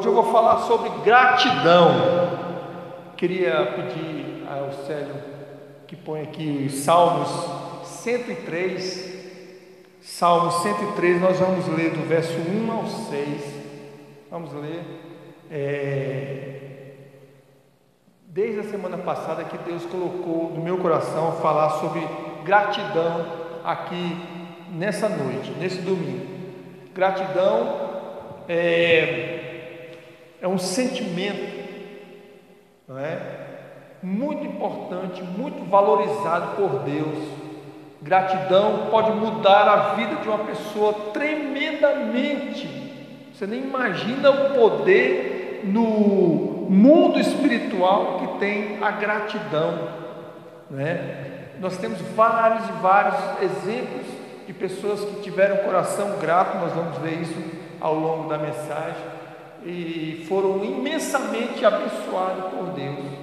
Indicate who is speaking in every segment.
Speaker 1: Hoje eu vou falar sobre gratidão. Queria pedir ao Célio que põe aqui os Salmos 103. Salmo 103, nós vamos ler do verso 1 ao 6. Vamos ler. É... Desde a semana passada que Deus colocou no meu coração falar sobre gratidão aqui nessa noite, nesse domingo. Gratidão é é um sentimento não é? muito importante, muito valorizado por Deus. Gratidão pode mudar a vida de uma pessoa tremendamente. Você nem imagina o poder no mundo espiritual que tem a gratidão. Né? Nós temos vários e vários exemplos de pessoas que tiveram coração grato, nós vamos ver isso ao longo da mensagem e foram imensamente abençoados por Deus.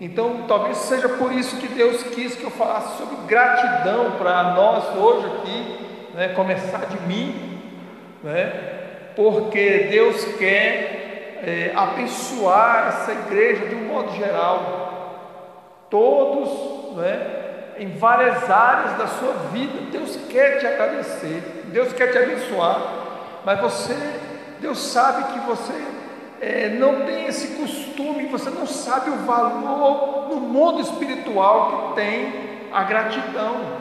Speaker 1: Então, talvez seja por isso que Deus quis que eu falasse sobre gratidão para nós hoje aqui, né, começar de mim, né, porque Deus quer é, abençoar essa igreja de um modo geral, todos, né, em várias áreas da sua vida. Deus quer te agradecer, Deus quer te abençoar, mas você Deus sabe que você é, não tem esse costume, você não sabe o valor no mundo espiritual que tem a gratidão.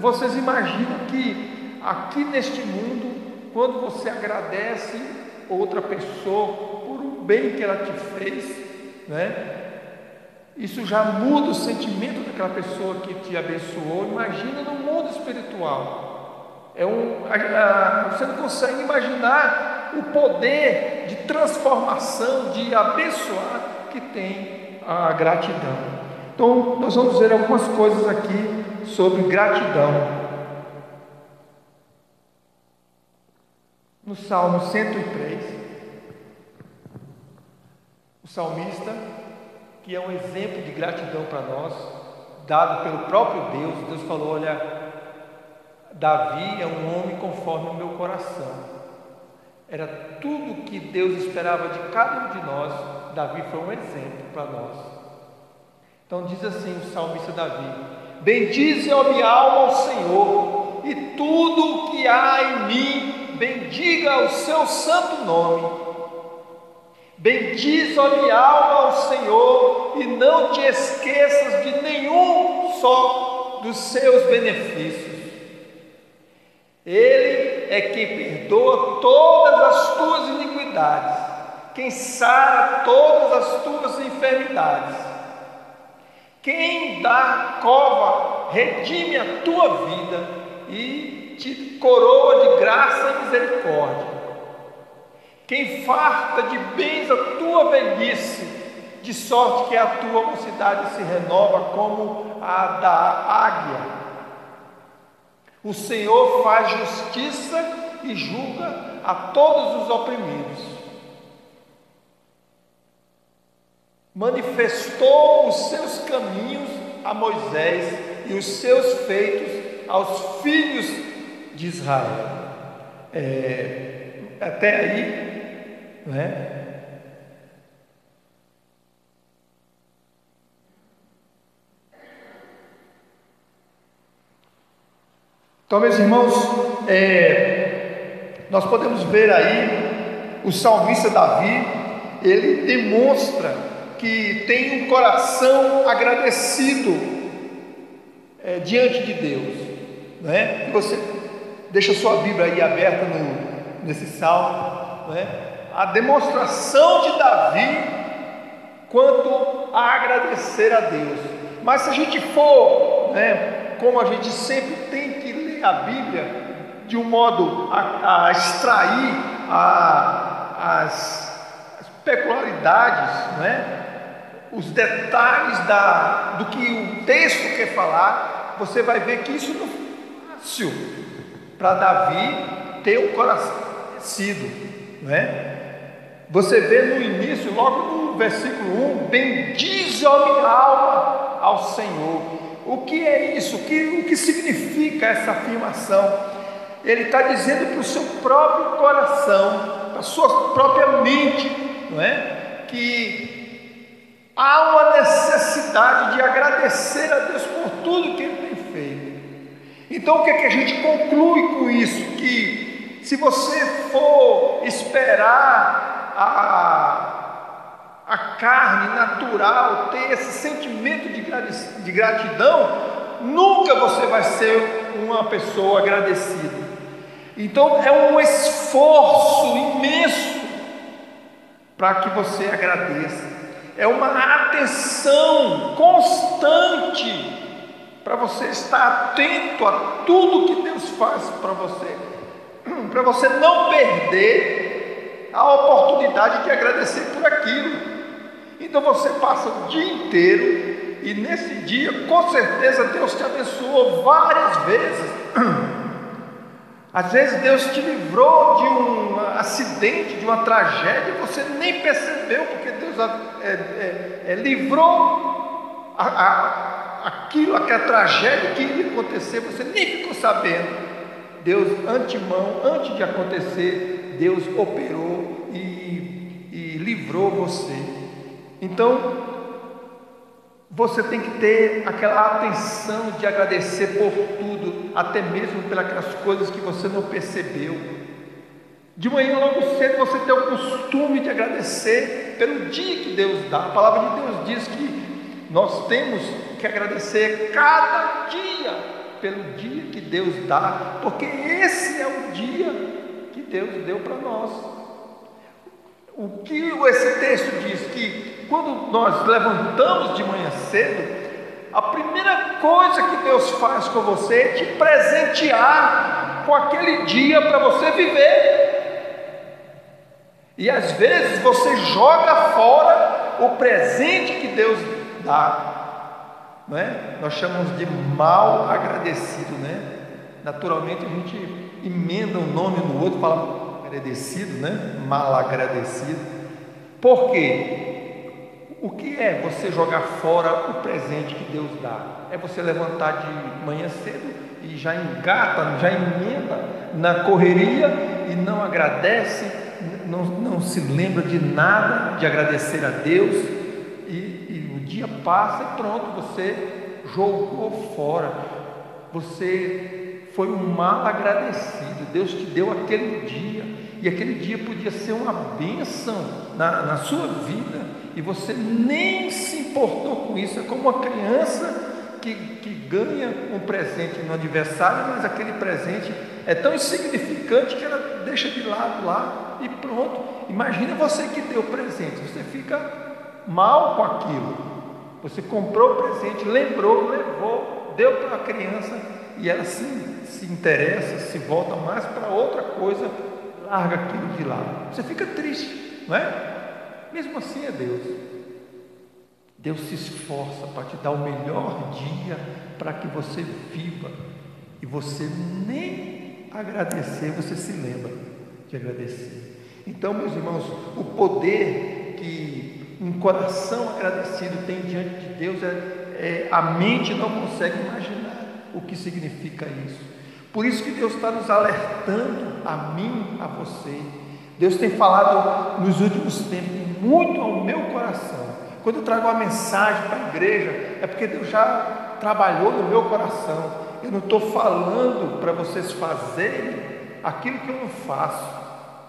Speaker 1: Vocês imaginam que aqui neste mundo, quando você agradece outra pessoa por um bem que ela te fez, né? Isso já muda o sentimento daquela pessoa que te abençoou. Imagina no mundo espiritual. É um, a, a, você não consegue imaginar o poder de transformação, de abençoar que tem a gratidão. Então, nós vamos ver algumas coisas aqui sobre gratidão. No Salmo 103, o salmista, que é um exemplo de gratidão para nós, dado pelo próprio Deus, Deus falou: Olha, Davi é um homem conforme o meu coração. Era tudo que Deus esperava de cada um de nós. Davi foi um exemplo para nós. Então diz assim o salmista Davi: Bendize, ó minha alma, ao Senhor, e tudo o que há em mim, bendiga o seu santo nome. Bendize, ó minha alma, ao Senhor, e não te esqueças de nenhum só dos seus benefícios. Ele é quem perdoa todas as tuas iniquidades, quem sara todas as tuas enfermidades, quem dá cova, redime a tua vida e te coroa de graça e misericórdia. Quem farta de bens a tua velhice, de sorte que a tua mocidade se renova como a da águia. O Senhor faz justiça e julga a todos os oprimidos. Manifestou os seus caminhos a Moisés e os seus feitos aos filhos de Israel. É, até aí, né? Então, meus irmãos, é, nós podemos ver aí o salmista Davi, ele demonstra que tem um coração agradecido é, diante de Deus, né? você deixa sua Bíblia aí aberta no, nesse salmo, né? A demonstração de Davi quanto a agradecer a Deus. Mas se a gente for, né, como a gente sempre tem a Bíblia de um modo a, a extrair a, as, as, peculiaridades, né? os detalhes da, do que o texto quer falar, você vai ver que isso não é fácil para Davi ter um coração conhecido, né? Você vê no início, logo no versículo 1, bendize a minha alma ao Senhor. O que é isso? O que, o que significa essa afirmação? Ele está dizendo para o seu próprio coração, para a sua própria mente, não é? Que há uma necessidade de agradecer a Deus por tudo que Ele tem feito. Então, o que, é que a gente conclui com isso? Que se você for esperar a, a carne natural ter esse sentimento de gratidão, nunca você vai ser uma pessoa agradecida. Então é um esforço imenso para que você agradeça. É uma atenção constante para você estar atento a tudo que Deus faz para você, para você não perder a oportunidade de agradecer por aquilo. Então você passa o dia inteiro e nesse dia, com certeza, Deus te abençoou várias vezes. Às vezes Deus te livrou de um acidente, de uma tragédia, e você nem percebeu, porque Deus é, é, é, livrou a, a, aquilo, aquela tragédia que ia acontecer, você nem ficou sabendo. Deus, antemão, antes de acontecer, Deus operou e, e livrou você. Então, você tem que ter aquela atenção de agradecer por tudo, até mesmo pelas coisas que você não percebeu. De manhã, logo cedo, você tem o costume de agradecer pelo dia que Deus dá. A palavra de Deus diz que nós temos que agradecer cada dia pelo dia que Deus dá, porque esse é o dia que Deus deu para nós. O que esse texto diz que quando nós levantamos de manhã cedo, a primeira coisa que Deus faz com você é te presentear com aquele dia para você viver. E às vezes você joga fora o presente que Deus dá. Não é? Nós chamamos de mal agradecido, né? Naturalmente a gente emenda um nome no outro, fala agradecido, né? Mal agradecido. Por quê? O que é você jogar fora o presente que Deus dá? É você levantar de manhã cedo e já engata, já emenda na correria e não agradece, não, não se lembra de nada de agradecer a Deus, e, e o dia passa e pronto, você jogou fora, você foi um mal agradecido, Deus te deu aquele dia, e aquele dia podia ser uma bênção na, na sua vida e você nem se importou com isso. É como uma criança que, que ganha um presente no aniversário, mas aquele presente é tão insignificante que ela deixa de lado lá e pronto. Imagina você que deu presente, você fica mal com aquilo. Você comprou o presente, lembrou, levou, deu para a criança e ela se, se interessa, se volta mais para outra coisa, larga aquilo de lado. Você fica triste, não é? Mesmo assim é Deus. Deus se esforça para te dar o melhor dia para que você viva e você nem agradecer, você se lembra de agradecer. Então, meus irmãos, o poder que um coração agradecido tem diante de Deus é, é a mente não consegue imaginar o que significa isso. Por isso que Deus está nos alertando a mim, a você. Deus tem falado nos últimos tempos muito ao meu coração. Quando eu trago uma mensagem para a igreja, é porque Deus já trabalhou no meu coração. Eu não estou falando para vocês fazerem aquilo que eu não faço.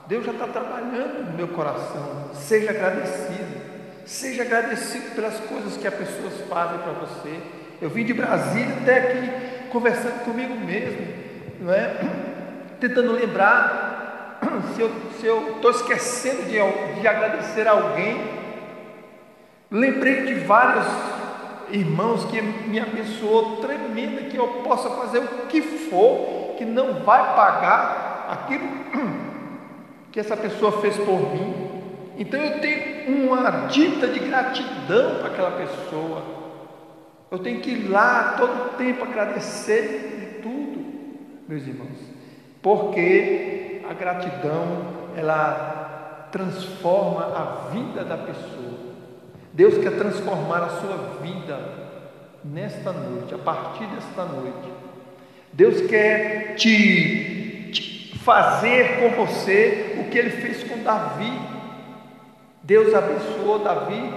Speaker 1: Deus já está trabalhando no meu coração. Seja agradecido. Seja agradecido pelas coisas que as pessoas fazem para você. Eu vim de Brasília até aqui conversando comigo mesmo, não é? tentando lembrar se eu estou esquecendo de, de agradecer a alguém, lembrei de vários irmãos que me abençoou tremenda, que eu possa fazer o que for, que não vai pagar aquilo que essa pessoa fez por mim. Então eu tenho uma dita de gratidão para aquela pessoa. Eu tenho que ir lá todo tempo agradecer meus irmãos, porque a gratidão, ela transforma a vida da pessoa. Deus quer transformar a sua vida nesta noite, a partir desta noite. Deus quer te, te fazer com você o que ele fez com Davi. Deus abençoou Davi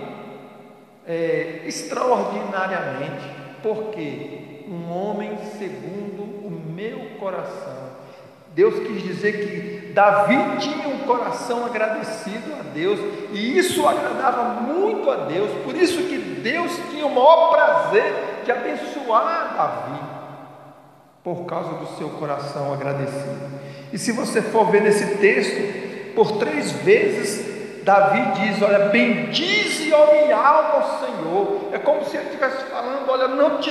Speaker 1: é, extraordinariamente, porque um homem segundo o meu coração. Deus quis dizer que Davi tinha um coração agradecido a Deus, e isso agradava muito a Deus, por isso que Deus tinha o maior prazer de abençoar Davi, por causa do seu coração agradecido. E se você for ver nesse texto, por três vezes Davi diz: Olha, bendize, ó minha alma ao Senhor. É como se ele estivesse falando: Olha, não, te,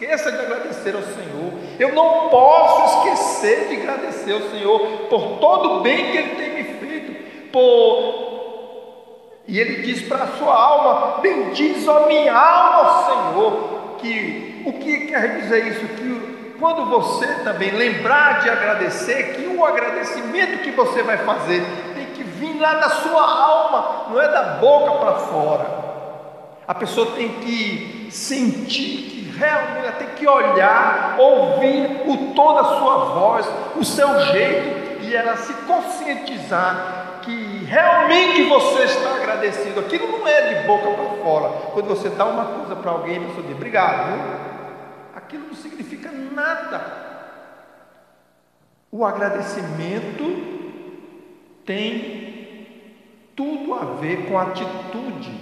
Speaker 1: esqueça de agradecer ao Senhor. Eu não posso esquecer de agradecer ao Senhor por todo o bem que Ele tem me feito. Por... E ele diz para a sua alma: Bendize, ó minha alma Senhor. Que o que quer dizer isso? Que quando você também lembrar de agradecer, que o agradecimento que você vai fazer tem que vir lá da sua alma, não é da boca para fora. A pessoa tem que sentir que realmente ela tem que olhar, ouvir o tom da sua voz, o seu jeito, e ela se conscientizar que realmente você está agradecido. Aquilo não é de boca para fora. Quando você dá uma coisa para alguém, a pessoa diz obrigado. Viu? aquilo não significa nada. O agradecimento tem tudo a ver com atitude.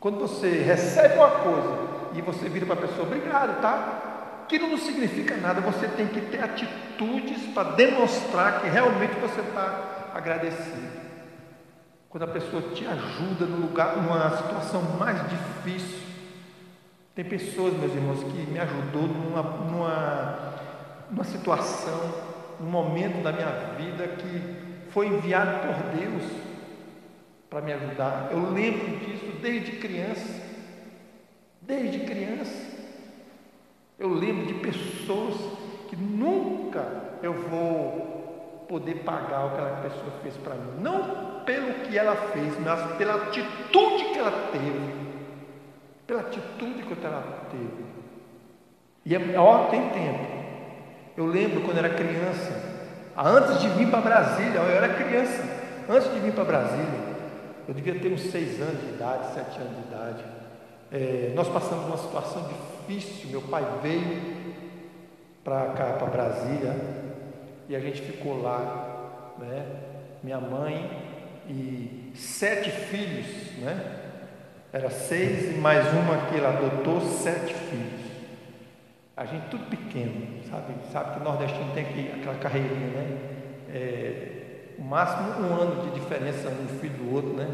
Speaker 1: Quando você recebe uma coisa e você vira para a pessoa, obrigado, tá? Aquilo não significa nada, você tem que ter atitudes para demonstrar que realmente você está agradecido. Quando a pessoa te ajuda no lugar, numa situação mais difícil, tem pessoas, meus irmãos, que me ajudou numa, numa, numa situação, num momento da minha vida que foi enviado por Deus para me ajudar. Eu lembro disso desde criança. Desde criança. Eu lembro de pessoas que nunca eu vou poder pagar o que aquela pessoa fez para mim. Não pelo que ela fez, mas pela atitude que ela teve pela atitude que ela teve. E é, ó, tem tempo. Eu lembro quando era criança, antes de vir para Brasília, eu era criança, antes de vir para Brasília, eu devia ter uns seis anos de idade, sete anos de idade. É, nós passamos uma situação difícil. Meu pai veio para cá, para Brasília, e a gente ficou lá, né? Minha mãe e sete filhos, né? Era seis e mais uma que ele adotou, sete filhos. A gente tudo pequeno, sabe? Sabe que nordestino tem aqui, aquela carreirinha, né? É, o máximo um ano de diferença um filho do outro, né?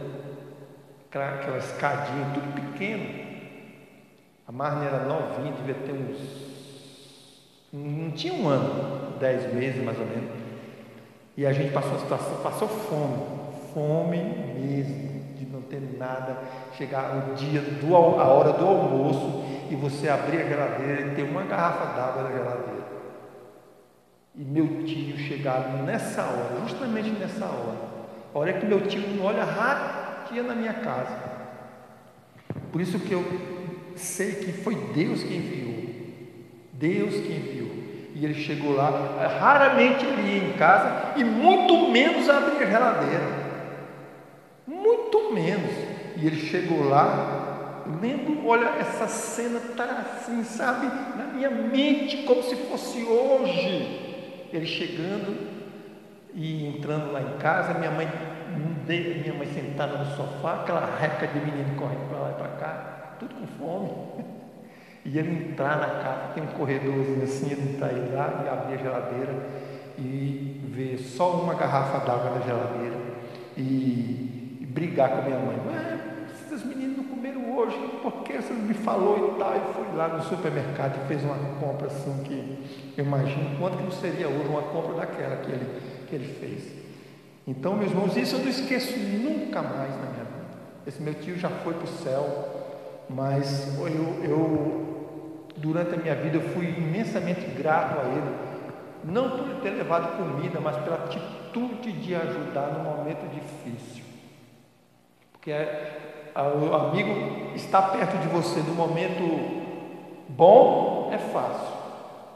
Speaker 1: Aquela, escadinha, tudo pequeno. A Marne era novinha, devia ter uns. Não tinha um ano, dez meses mais ou menos. E a gente passou uma situação, passou fome, fome mesmo não ter nada, chegar o dia, do, a hora do almoço e você abrir a geladeira e ter uma garrafa d'água na geladeira. E meu tio chegar nessa hora, justamente nessa hora, a hora que meu tio não olha ratinha na minha casa. Por isso que eu sei que foi Deus que enviou. Deus que enviou. E ele chegou lá, raramente ele ia em casa e muito menos abria a geladeira muito menos. E ele chegou lá, lendo, olha, essa cena está assim, sabe, na minha mente, como se fosse hoje. Ele chegando e entrando lá em casa, minha mãe, minha mãe sentada no sofá, aquela reca de menino correndo para lá e para cá, tudo com fome. E ele entrar na casa, tem um corredorzinho assim, ele entrar aí lá e abrir a geladeira e ver só uma garrafa d'água na geladeira. E brigar com a minha mãe. esses meninos não comeram hoje, por que você me falou e tal? E fui lá no supermercado e fez uma compra assim que eu imagino quanto que não seria hoje uma compra daquela que ele, que ele fez. Então, meus irmãos, isso eu não esqueço nunca mais na minha vida. Esse meu tio já foi para o céu, mas eu, eu, durante a minha vida, eu fui imensamente grato a ele, não por ter levado comida, mas pela atitude de ajudar no momento difícil. Porque é, o amigo está perto de você no momento bom é fácil.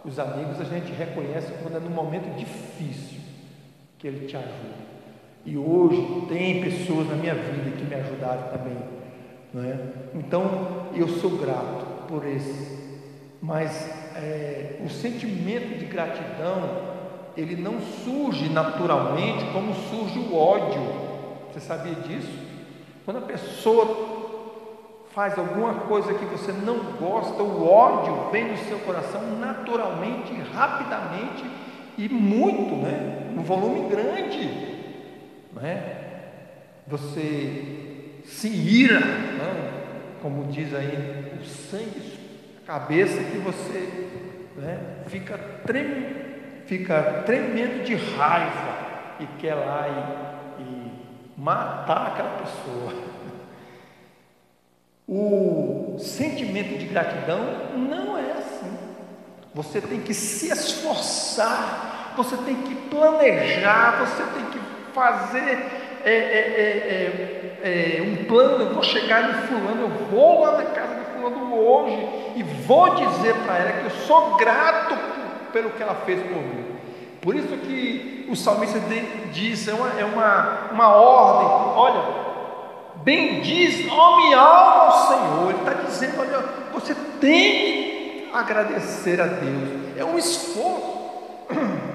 Speaker 1: Os amigos a gente reconhece quando é num momento difícil que ele te ajuda. E hoje tem pessoas na minha vida que me ajudaram também. Não é? Então eu sou grato por esse. Mas é, o sentimento de gratidão ele não surge naturalmente como surge o ódio. Você sabia disso? Quando a pessoa faz alguma coisa que você não gosta, o ódio vem do seu coração naturalmente, rapidamente e muito, né? Um volume grande, né? Você se ira, como diz aí, o sangue, a cabeça que você né? fica, trem, fica tremendo de raiva e quer lá e, e matar aquela pessoa. O sentimento de gratidão não é assim. Você tem que se esforçar, você tem que planejar, você tem que fazer é, é, é, é, um plano. Eu vou chegar no fulano, eu vou lá na casa do fulano hoje e vou dizer para ela que eu sou grato pelo que ela fez por mim. Por isso que o salmista diz, é uma, é uma, uma ordem, olha, Bendiz, ó minha alma ao Senhor. Ele está dizendo: olha, você tem que agradecer a Deus. É um esforço.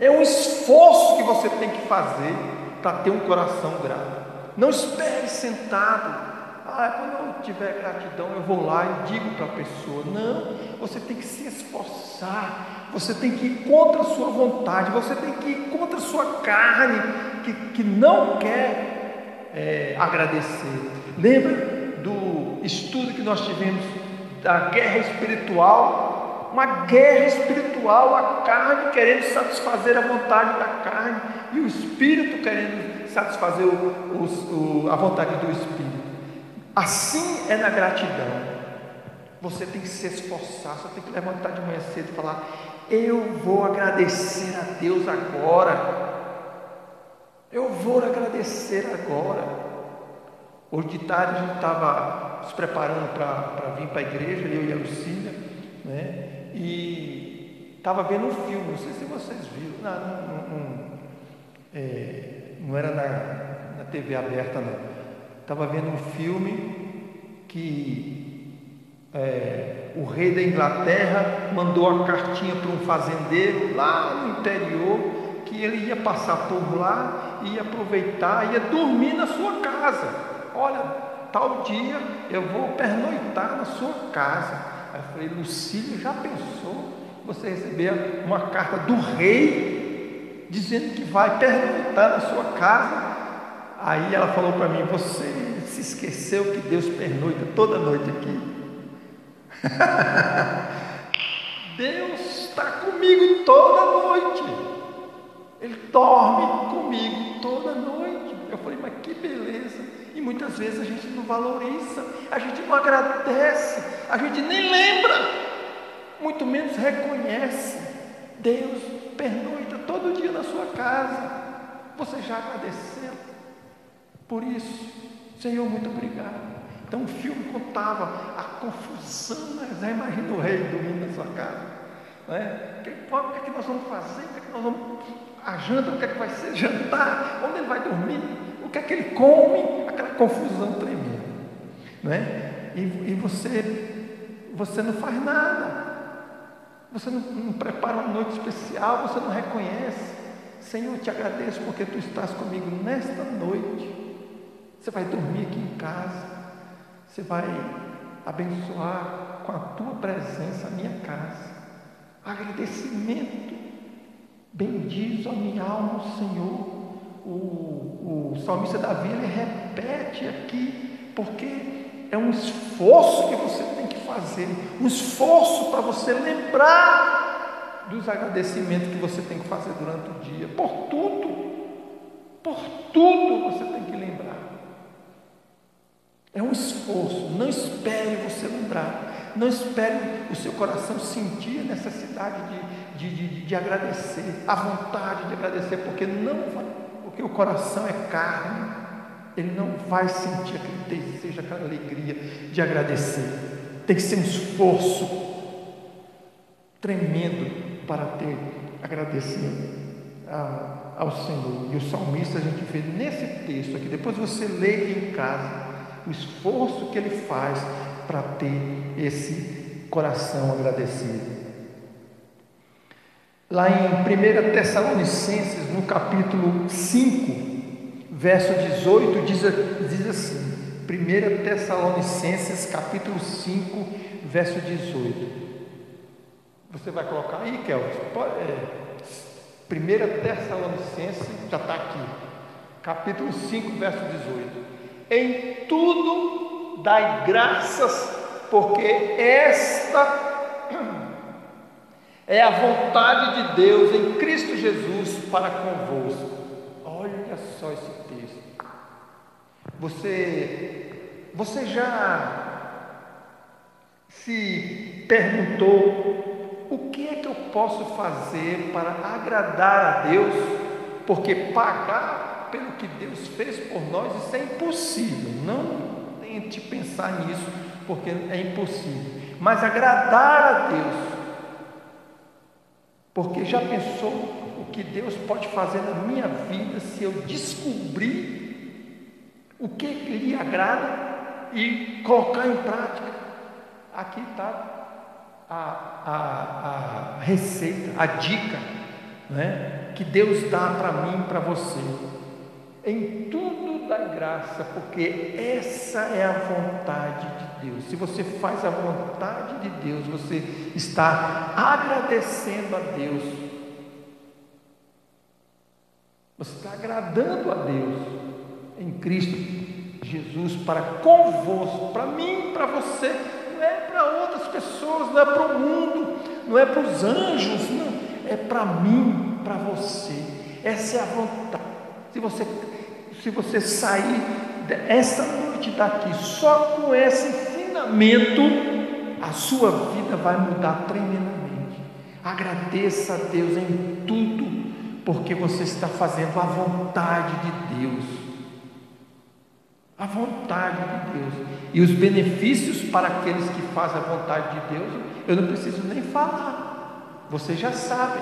Speaker 1: É um esforço que você tem que fazer para ter um coração grato. Não espere sentado. Ah, quando eu tiver gratidão, eu vou lá e digo para a pessoa. Não, você tem que se esforçar. Você tem que ir contra a sua vontade. Você tem que ir contra a sua carne, que, que não quer é, agradecer. Lembra do estudo que nós tivemos da guerra espiritual? Uma guerra espiritual, a carne querendo satisfazer a vontade da carne e o espírito querendo satisfazer o, o, a vontade do espírito. Assim é na gratidão. Você tem que se esforçar, você tem que levantar de manhã cedo e falar: Eu vou agradecer a Deus agora eu vou agradecer agora. Hoje de tarde a gente estava se preparando para vir para a igreja, eu e a Lucília, né? E estava vendo um filme, não sei se vocês viram, não, não, não, é, não era na, na TV aberta não. Estava vendo um filme que é, o rei da Inglaterra mandou a cartinha para um fazendeiro lá no interior que ele ia passar por lá, ia aproveitar, ia dormir na sua casa. Olha, tal dia eu vou pernoitar na sua casa. Aí eu falei, Lucília, já pensou você receber uma carta do rei dizendo que vai pernoitar na sua casa? Aí ela falou para mim, você se esqueceu que Deus pernoita toda noite aqui. Deus está comigo toda noite. Ele dorme comigo toda noite. Eu falei, mas que beleza. E muitas vezes a gente não valoriza, a gente não agradece, a gente nem lembra, muito menos reconhece. Deus pernoita todo dia na sua casa. Você já agradeceu? Por isso, Senhor, muito obrigado. Então o filme contava a confusão, né? já imagina o rei dormindo na sua casa. Né? O que, é que nós vamos fazer? O que, é que nós vamos a janta, o que é que vai ser jantar, onde ele vai dormir, o que é que ele come, aquela confusão tremenda. Não é? e, e você, você não faz nada. Você não, não prepara uma noite especial, você não reconhece. Senhor, eu te agradeço porque tu estás comigo nesta noite. Você vai dormir aqui em casa. Você vai abençoar com a tua presença a minha casa. Agradecimento Bendiz a minha alma Senhor. O, o salmista Davi ele repete aqui, porque é um esforço que você fazer, um esforço para você lembrar dos agradecimentos que você tem que fazer durante o dia, por tudo, por tudo você tem que lembrar. É um esforço, não espere você lembrar, não espere o seu coração sentir a necessidade de de, de, de agradecer, a vontade de agradecer, porque não vai, porque o coração é carne, ele não vai sentir aquele desejo, aquela alegria de agradecer. Tem que ser um esforço. tremendo para ter agradecido ao Senhor. E o salmista a gente vê nesse texto aqui, depois você lê em casa o esforço que ele faz para ter esse coração agradecido. Lá em 1 Tessalonicenses, no capítulo 5, verso 18, diz, diz assim: 1 Tessalonicenses, capítulo 5, verso 18. Você vai colocar aí, Kelvin? É, 1 Tessalonicenses, já está aqui, capítulo 5, verso 18. Em tudo dai graças, porque esta é a vontade de Deus em Cristo Jesus para convosco. Olha só. Você, você já se perguntou o que é que eu posso fazer para agradar a Deus? Porque pagar pelo que Deus fez por nós, isso é impossível. Não tente pensar nisso, porque é impossível. Mas agradar a Deus, porque já pensou o que Deus pode fazer na minha vida se eu descobrir o que lhe agrada e colocar em prática? Aqui está a, a, a receita, a dica né, que Deus dá para mim e para você. Em tudo da graça, porque essa é a vontade de Deus. Se você faz a vontade de Deus, você está agradecendo a Deus. Você está agradando a Deus em Cristo Jesus para convosco, para mim, para você não é para outras pessoas, não é para o mundo, não é para os anjos, não, é para mim, para você. Essa é a vontade. Se você, se você sair essa noite daqui só com esse ensinamento, a sua vida vai mudar tremendamente. Agradeça a Deus em tudo, porque você está fazendo a vontade de Deus a vontade de Deus. E os benefícios para aqueles que fazem a vontade de Deus, eu não preciso nem falar. Você já sabe.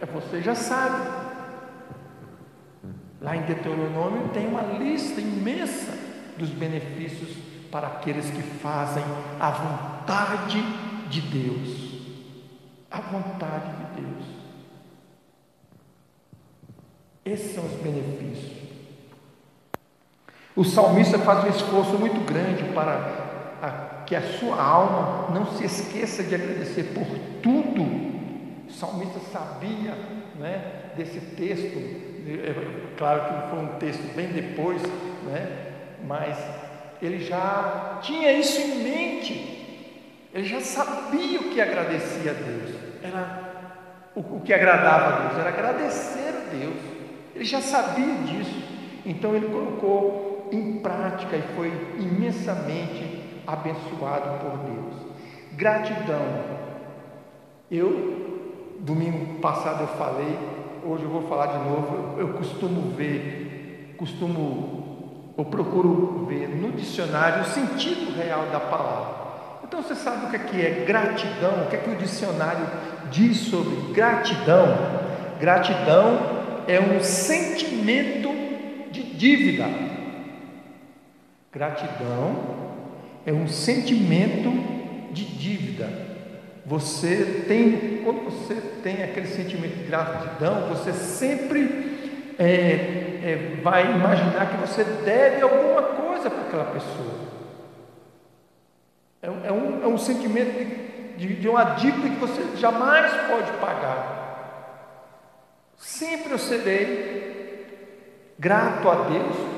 Speaker 1: É, você já sabe. Lá em Deuteronômio tem uma lista imensa dos benefícios para aqueles que fazem a vontade de Deus. A vontade de Deus. Esses são os benefícios. O salmista faz um esforço muito grande para a, que a sua alma não se esqueça de agradecer por tudo. O salmista sabia né, desse texto, é, claro que foi um texto bem depois, né, mas ele já tinha isso em mente, ele já sabia o que agradecia a Deus, era o, o que agradava a Deus, era agradecer a Deus, ele já sabia disso, então ele colocou em prática e foi imensamente abençoado por Deus. Gratidão. Eu, domingo passado eu falei, hoje eu vou falar de novo. Eu, costumo ver, costumo, eu procuro ver no dicionário o sentido real da palavra. Então você sabe o que é, que é gratidão? O que é que o dicionário diz sobre gratidão? Gratidão é um sentimento de dívida Gratidão é um sentimento de dívida. Você tem, quando você tem aquele sentimento de gratidão, você sempre é, é, vai imaginar que você deve alguma coisa para aquela pessoa. É, é, um, é um sentimento de, de, de uma dívida que você jamais pode pagar. Sempre eu serei grato a Deus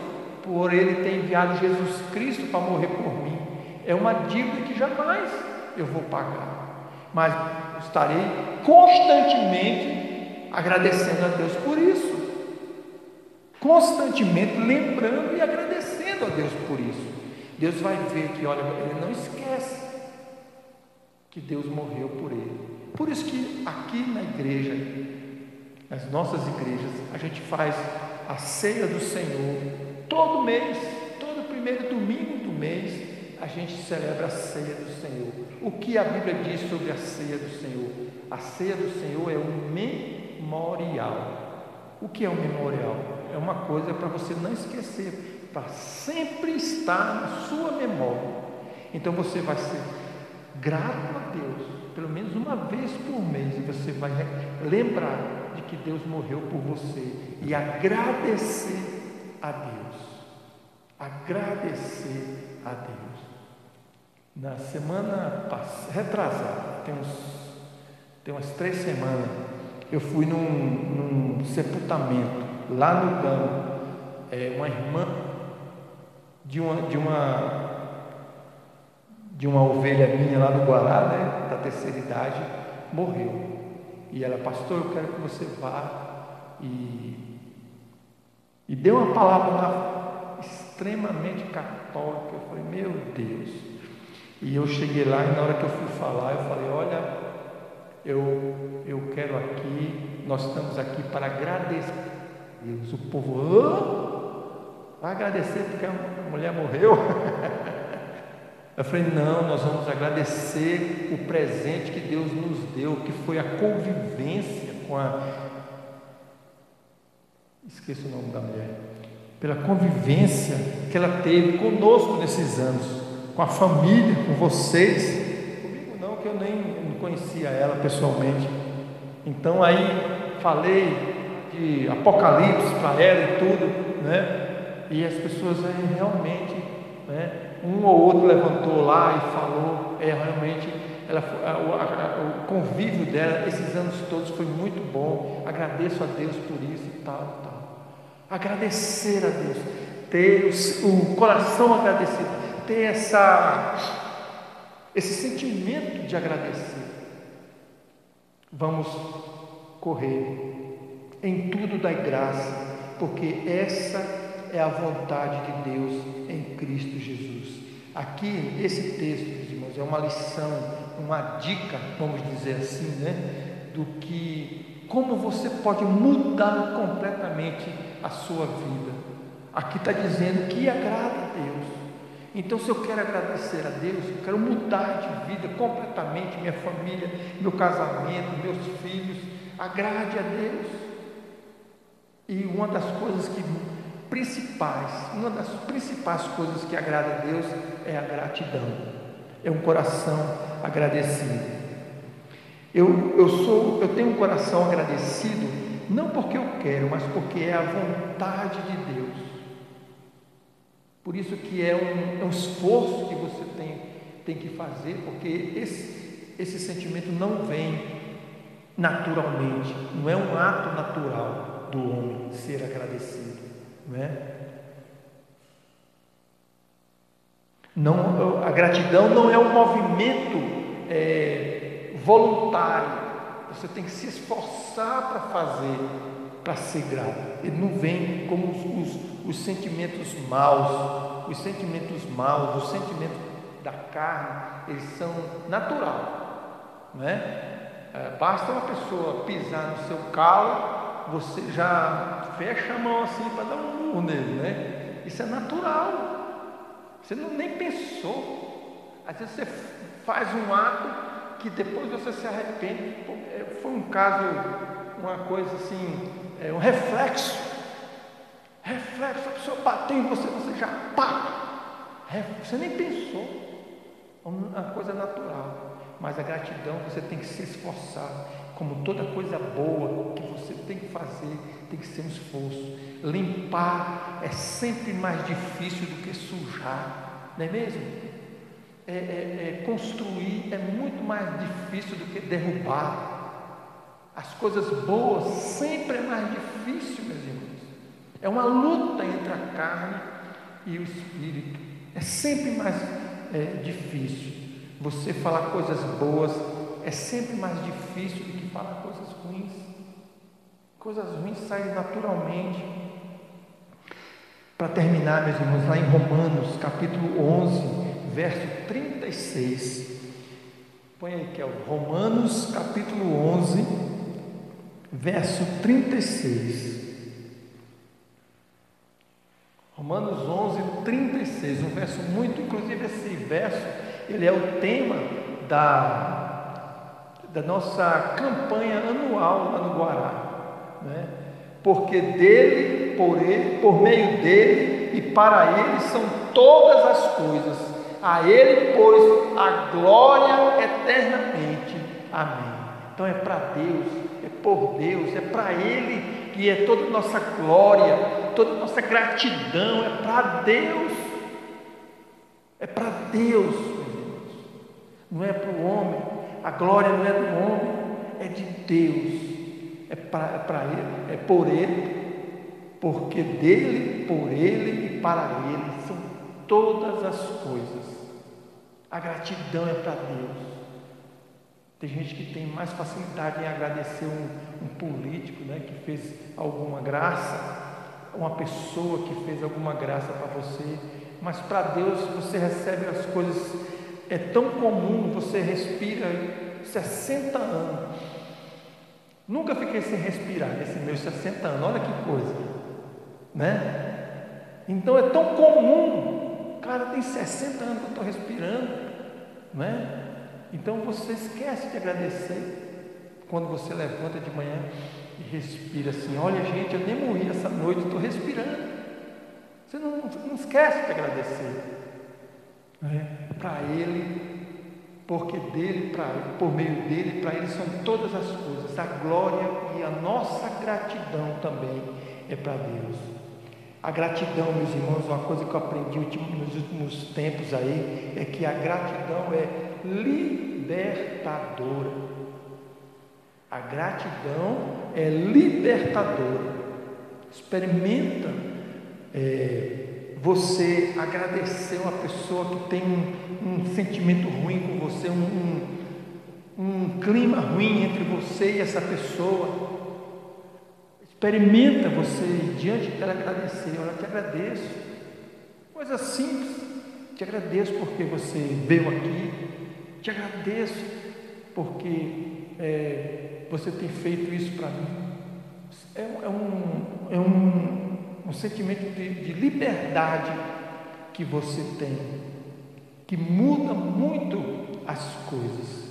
Speaker 1: por Ele ter enviado Jesus Cristo para morrer por mim. É uma dívida que jamais eu vou pagar, mas estarei constantemente agradecendo a Deus por isso. Constantemente lembrando e agradecendo a Deus por isso. Deus vai ver que, olha, ele não esquece que Deus morreu por ele. Por isso que aqui na igreja, nas nossas igrejas, a gente faz a ceia do Senhor Todo mês, todo primeiro domingo do mês, a gente celebra a ceia do Senhor. O que a Bíblia diz sobre a ceia do Senhor? A ceia do Senhor é um memorial. O que é um memorial? É uma coisa para você não esquecer, para sempre estar na sua memória. Então você vai ser grato a Deus, pelo menos uma vez por mês, e você vai lembrar de que Deus morreu por você e agradecer a Deus. Agradecer a Deus. Na semana retrasada, tem, uns, tem umas três semanas, eu fui num, num sepultamento lá no Gama, é, uma irmã de uma, de uma de uma ovelha minha lá do Guará, né, da terceira idade, morreu. E ela, pastor, eu quero que você vá e, e deu uma palavra lá extremamente católica. Eu falei, meu Deus. E eu cheguei lá e na hora que eu fui falar, eu falei, olha, eu, eu quero aqui, nós estamos aqui para agradecer. Deus, o povo, oh, vai agradecer porque a mulher morreu. Eu falei: não, nós vamos agradecer o presente que Deus nos deu, que foi a convivência com a. Esqueço o nome da mulher. Pela convivência que ela teve conosco nesses anos, com a família, com vocês. Comigo não, que eu nem conhecia ela pessoalmente. Então aí falei de Apocalipse para ela e tudo, né? E as pessoas aí realmente, né? um ou outro levantou lá e falou, é realmente ela, o convívio dela esses anos todos foi muito bom. Agradeço a Deus por isso e tal, tal. Agradecer a Deus, ter o, coração agradecido, ter essa, esse sentimento de agradecer. Vamos correr em tudo da graça, porque essa é a vontade de Deus em Cristo Jesus. Aqui, esse texto, meus irmãos, é uma lição, uma dica, vamos dizer assim, né? Do que, como você pode mudar completamente a sua vida. Aqui está dizendo que agrada a Deus. Então, se eu quero agradecer a Deus, eu quero mudar de vida completamente, minha família, meu casamento, meus filhos, agrade a Deus. E uma das coisas que principais, uma das principais coisas que agrada a Deus é a gratidão, é um coração agradecido. Eu, eu, sou, eu tenho um coração agradecido, não porque eu quero, mas porque é a vontade de Deus. Por isso que é um, é um esforço que você tem, tem que fazer, porque esse, esse sentimento não vem naturalmente, não é um ato natural do homem ser agradecido. Não é? Não, a gratidão não é um movimento é, voluntário. Você tem que se esforçar para fazer, para ser grato. Ele não vem como os, os, os sentimentos maus. Os sentimentos maus, os sentimentos da carne, eles são natural. Não é? é basta uma pessoa pisar no seu calo você já fecha a mão assim para dar um murro nele, né? Isso é natural. Você não, nem pensou. Às vezes você faz um ato que depois você se arrepende. É, foi um caso, uma coisa assim, é, um reflexo. Reflexo, a pessoa bateu em você, você já pá! Você nem pensou. É uma coisa natural. Mas a gratidão você tem que se esforçar como toda coisa boa que você tem que fazer, tem que ser um esforço. Limpar é sempre mais difícil do que sujar, não é mesmo? É, é, é, construir é muito mais difícil do que derrubar. As coisas boas sempre é mais difícil, meus irmãos. É uma luta entre a carne e o espírito. É sempre mais é, difícil. Você falar coisas boas é sempre mais difícil do que falar coisas ruins. Coisas ruins saem naturalmente. Para terminar, meus irmãos, lá em Romanos, capítulo 11, verso 36. Põe aí, que é o Romanos, capítulo 11, verso 36. Romanos 11, 36, um verso muito, inclusive esse verso, ele é o tema da, da nossa campanha anual lá no Guará. Né? Porque dele, por ele, por meio dele e para ele são todas as coisas. A ele, pois, a glória eternamente. Amém. Então é para Deus, é por Deus, é para Ele que é toda a nossa glória, toda a nossa gratidão, é para Deus. É para Deus, meus. Não é para o homem. A glória não é do homem, é de Deus. É para é Ele, é por Ele, porque dele, por Ele e para Ele são todas as coisas. A gratidão é para Deus. Tem gente que tem mais facilidade em agradecer um, um político né, que fez alguma graça, uma pessoa que fez alguma graça para você, mas para Deus você recebe as coisas, é tão comum, você respira 60 anos. Nunca fiquei sem respirar nesses meus 60 anos, olha que coisa, né? Então é tão comum, cara, tem 60 anos que eu estou respirando, né? Então você esquece de agradecer quando você levanta de manhã e respira assim: olha, gente, eu nem morri essa noite, estou respirando. Você não, não, esquece de agradecer. É, para Ele, porque dele, pra, por meio dele, para Ele são todas as coisas. A glória e a nossa gratidão também é para Deus. A gratidão, meus irmãos, uma coisa que eu aprendi nos últimos tempos aí, é que a gratidão é libertadora. A gratidão é libertadora. Experimenta é, você agradecer uma pessoa que tem um, um sentimento ruim com você, um, um, um clima ruim entre você e essa pessoa. Experimenta você diante dela agradecer. Olha, te agradeço. Coisa simples. Te agradeço porque você veio aqui, te agradeço porque é, você tem feito isso para mim. É, é, um, é um, um sentimento de, de liberdade que você tem, que muda muito as coisas.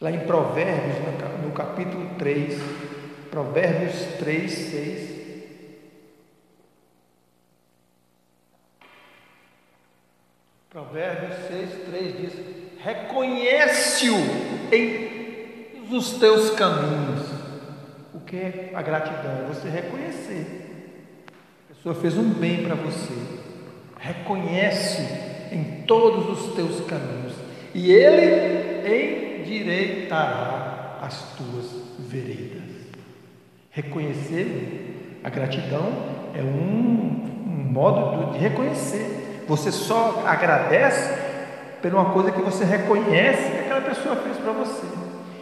Speaker 1: Lá em Provérbios, no capítulo 3, Provérbios 3, 6, Provérbios 6, 3 diz: Reconhece-o em os teus caminhos. O que é a gratidão? É você reconhecer. A pessoa fez um bem para você. Reconhece em todos os teus caminhos. E ele endireitará as tuas veredas. Reconhecer a gratidão é um, um modo de reconhecer você só agradece por uma coisa que você reconhece que aquela pessoa fez para você.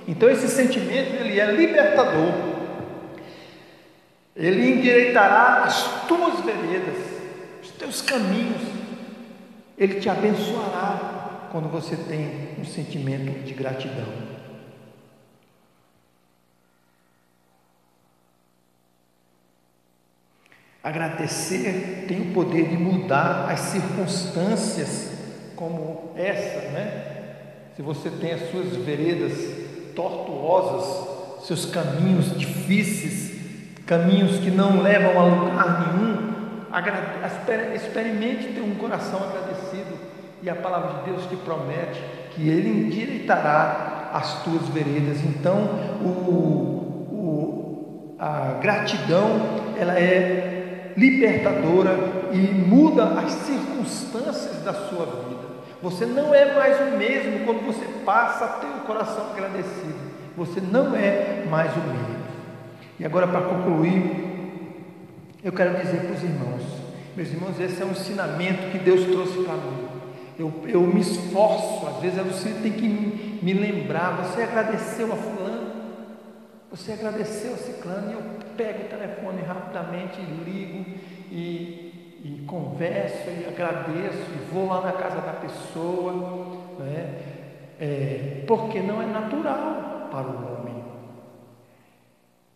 Speaker 1: Então esse sentimento ele é libertador. Ele endireitará as tuas veredas, os teus caminhos. Ele te abençoará quando você tem um sentimento de gratidão. Agradecer tem o poder de mudar as circunstâncias como essa, né? Se você tem as suas veredas tortuosas, seus caminhos difíceis, caminhos que não levam a lugar nenhum, experimente ter um coração agradecido e a palavra de Deus te promete que Ele endireitará as tuas veredas. Então, o, o, a gratidão ela é libertadora e muda as circunstâncias da sua vida. Você não é mais o mesmo quando você passa a ter o coração agradecido. Você não é mais o mesmo. E agora, para concluir, eu quero dizer para os irmãos: meus irmãos, esse é um ensinamento que Deus trouxe para mim. Eu, eu me esforço, às vezes você tem que me, me lembrar. Você agradeceu a Fulano, você agradeceu a Ciclano, e eu pego o telefone rapidamente e ligo e, e converso e agradeço e vou lá na casa da pessoa, né? É, porque não é natural para o homem.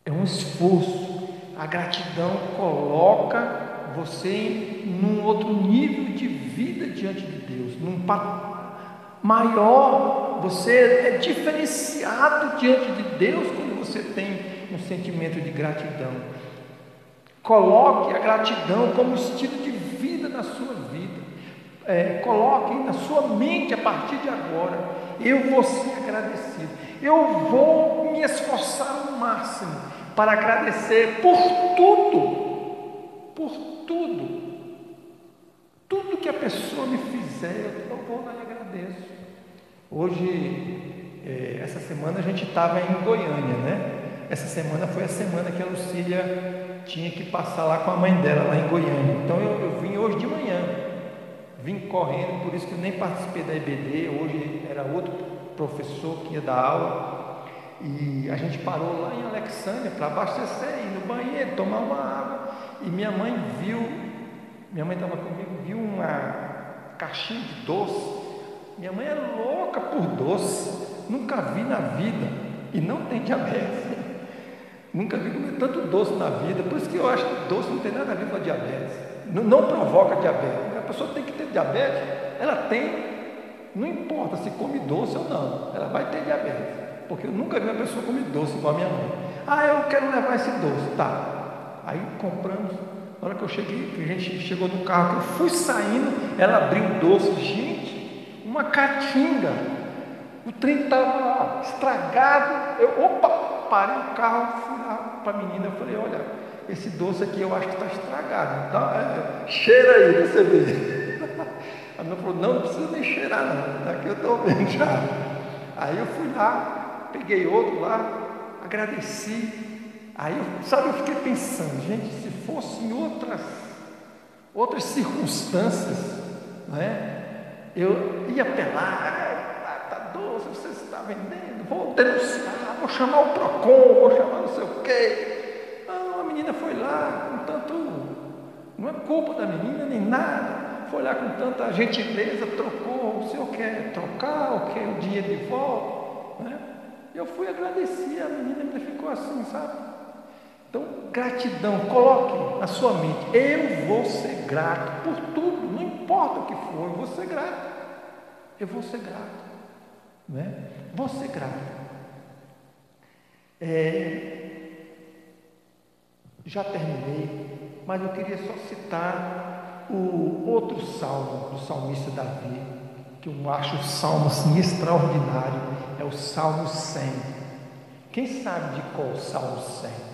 Speaker 1: É um esforço. A gratidão coloca você num outro nível de vida diante de Deus, num patamar maior. Você é diferenciado diante de Deus quando você tem um sentimento de gratidão. Coloque a gratidão como estilo de vida na sua vida. É, coloque na sua mente a partir de agora. Eu vou ser agradecido. Eu vou me esforçar ao máximo para agradecer por tudo. Por tudo. Tudo que a pessoa me fizer, eu vou lá e agradeço. Hoje, é, essa semana a gente estava em Goiânia, né? Essa semana foi a semana que a Lucília tinha que passar lá com a mãe dela, lá em Goiânia. Então eu, eu vim hoje de manhã, vim correndo, por isso que eu nem participei da EBD. Hoje era outro professor que ia dar aula. E a gente parou lá em Alexandria para abastecer, ir no banheiro, tomar uma água. E minha mãe viu, minha mãe estava comigo, viu uma caixinha de doce. Minha mãe é louca por doce, nunca vi na vida e não tem diabetes. Nunca vi comer tanto doce na vida, por isso que eu acho que doce não tem nada a ver com a diabetes. Não, não provoca diabetes. A pessoa tem que ter diabetes, ela tem, não importa se come doce ou não, ela vai ter diabetes. Porque eu nunca vi uma pessoa comer doce igual a minha mãe. Ah, eu quero levar esse doce, tá. Aí compramos. Na hora que eu cheguei, a gente chegou no carro, eu fui saindo, ela abriu o doce. Gente, uma catinga. O trem estava estragado. Eu, opa, parei o carro, fui lá para a menina, falei, olha, esse doce aqui eu acho que está estragado, tá? É, cheira aí, você vê. A menina falou, não, não precisa nem cheirar não, daqui eu estou vendo já. Aí eu fui lá, peguei outro lá, agradeci. Aí, sabe, eu fiquei pensando, gente, se fosse em outras, outras circunstâncias, né? Eu ia apelar, ah, tá doce, você está vendendo, vou denunciar vou chamar o PROCON, vou chamar não sei o quê. Não, a menina foi lá com tanto. Não é culpa da menina nem nada. Foi lá com tanta gentileza, trocou. O senhor quer trocar ou quer o dinheiro de volta? Né? Eu fui agradecer, a menina ainda ficou assim, sabe? Então, gratidão, coloque na sua mente: eu vou ser grato por tudo, não importa o que for, eu vou ser grato. Eu vou ser grato. Né? Vou ser grato. É, já terminei, mas eu queria só citar o outro salmo do salmista Davi, que eu acho o salmo assim, extraordinário, é o Salmo 100. Quem sabe de qual o Salmo 100?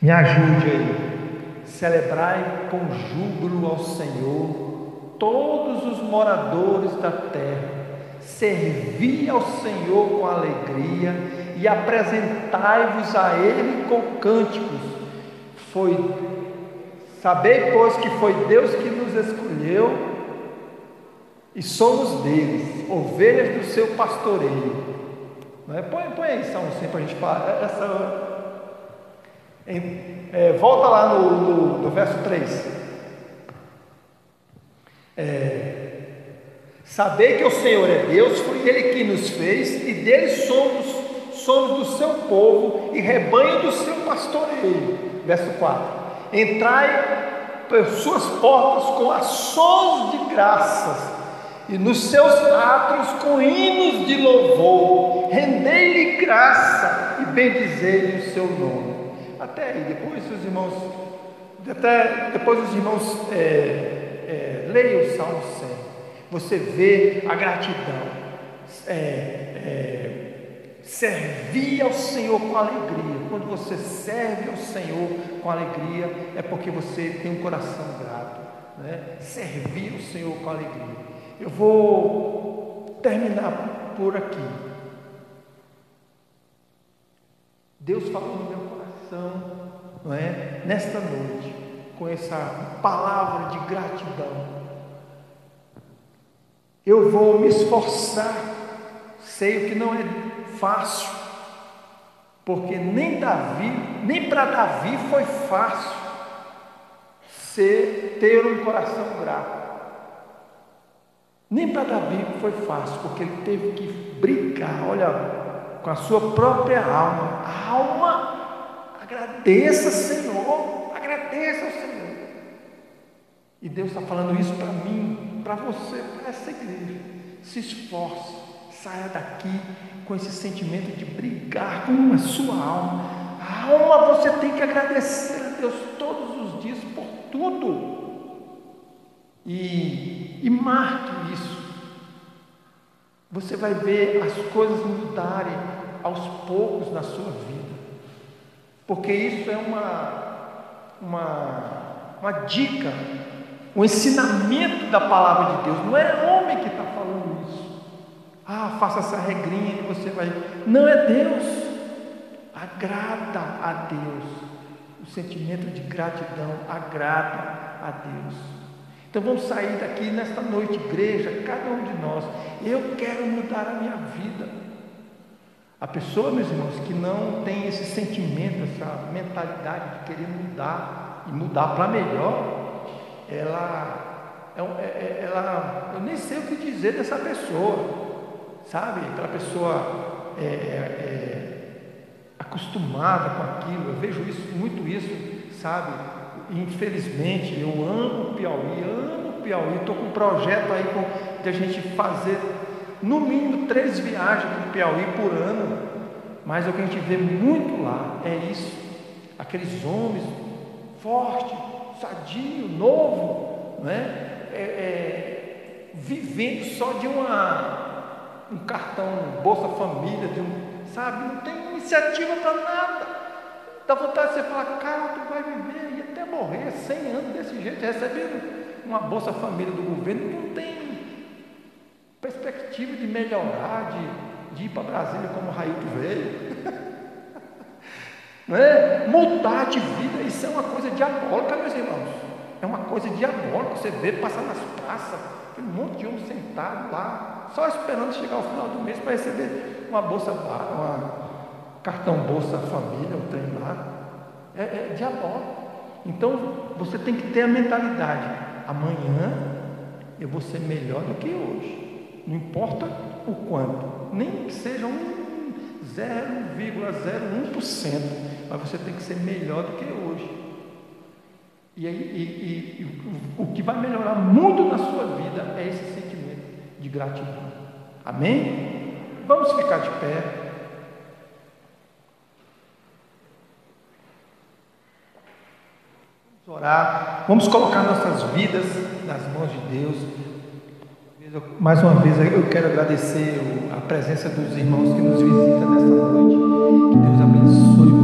Speaker 1: Me ajude aí. Celebrai com júbilo ao Senhor todos os moradores da terra. Servi ao Senhor com alegria e apresentai-vos a Ele com cânticos. Foi, sabei, pois, que foi Deus que nos escolheu e somos deles, ovelhas do seu pastoreio. É? Põe, põe aí, Salmo 100 para a gente parar. Essa, é, volta lá no, no, no verso 3. É, Saber que o Senhor é Deus, foi Ele que nos fez e dele somos somos do seu povo e rebanho do seu pastoreio. Verso 4: Entrai por suas portas com ações de graças e nos seus atos com hinos de louvor, rendei-lhe graça e bendizei-lhe o seu nome. Até aí, depois os irmãos, até depois os irmãos é, é, leiam o Salmo 100, você vê a gratidão. É, é, Servir ao Senhor com alegria. Quando você serve ao Senhor com alegria, é porque você tem um coração grato. Né? Servir ao Senhor com alegria. Eu vou terminar por aqui. Deus falou no meu coração, não é? Nesta noite, com essa palavra de gratidão. Eu vou me esforçar. Sei que não é fácil, porque nem Davi, nem para Davi foi fácil ser, ter um coração grato. Nem para Davi foi fácil, porque ele teve que brigar, olha, com a sua própria alma. A alma, agradeça, Senhor, agradeça ao Senhor. E Deus está falando isso para mim, para você, para essa igreja. Se esforce, saia daqui com esse sentimento de brigar com a sua alma. A alma você tem que agradecer a Deus todos os dias por tudo. E, e marque isso. Você vai ver as coisas mudarem aos poucos na sua vida. Porque isso é uma, uma, uma dica o ensinamento da palavra de Deus. Não é homem que está falando isso. Ah, faça essa regrinha que você vai. Não é Deus. Agrada a Deus. O sentimento de gratidão agrada a Deus. Então vamos sair daqui nesta noite, igreja, cada um de nós. Eu quero mudar a minha vida. A pessoa, meus irmãos, que não tem esse sentimento, essa mentalidade de querer mudar e mudar para melhor, ela, é é, é, ela, eu nem sei o que dizer dessa pessoa, sabe? Aquela pessoa é, é, acostumada com aquilo, eu vejo isso, muito isso, sabe? Infelizmente, eu amo o Piauí, amo o Piauí, estou com um projeto aí com, de a gente fazer no mínimo três viagens para o Piauí por ano, mas o que a gente vê muito lá é isso, aqueles homens fortes, sadio, novo, né? É, é, vivendo só de uma, um cartão Bolsa Família, de um, sabe? Não tem iniciativa para nada. Dá vontade de você falar, cara, tu vai viver e até morrer 100 anos desse jeito, recebendo uma Bolsa Família do governo, não tem perspectiva de melhorar, de, de ir para Brasília como o Railton veio. Né? Mudar de vida, isso é uma coisa diabólica, meus irmãos. É uma coisa diabólica. Você vê passar nas praças, aquele monte de homem sentado lá, só esperando chegar ao final do mês para receber uma bolsa, uma cartão Bolsa Família, o trem lá. É, é diabólico. Então você tem que ter a mentalidade: amanhã eu vou ser melhor do que hoje. Não importa o quanto, nem que seja um 0,01%, mas você tem que ser melhor do que hoje. E, e, e, e o, o que vai melhorar muito na sua vida é esse sentimento de gratidão. Amém? Vamos ficar de pé. Vamos orar. Vamos colocar nossas vidas nas mãos de Deus. Mais uma vez eu quero agradecer a presença dos irmãos que nos visitam nesta noite. Que Deus abençoe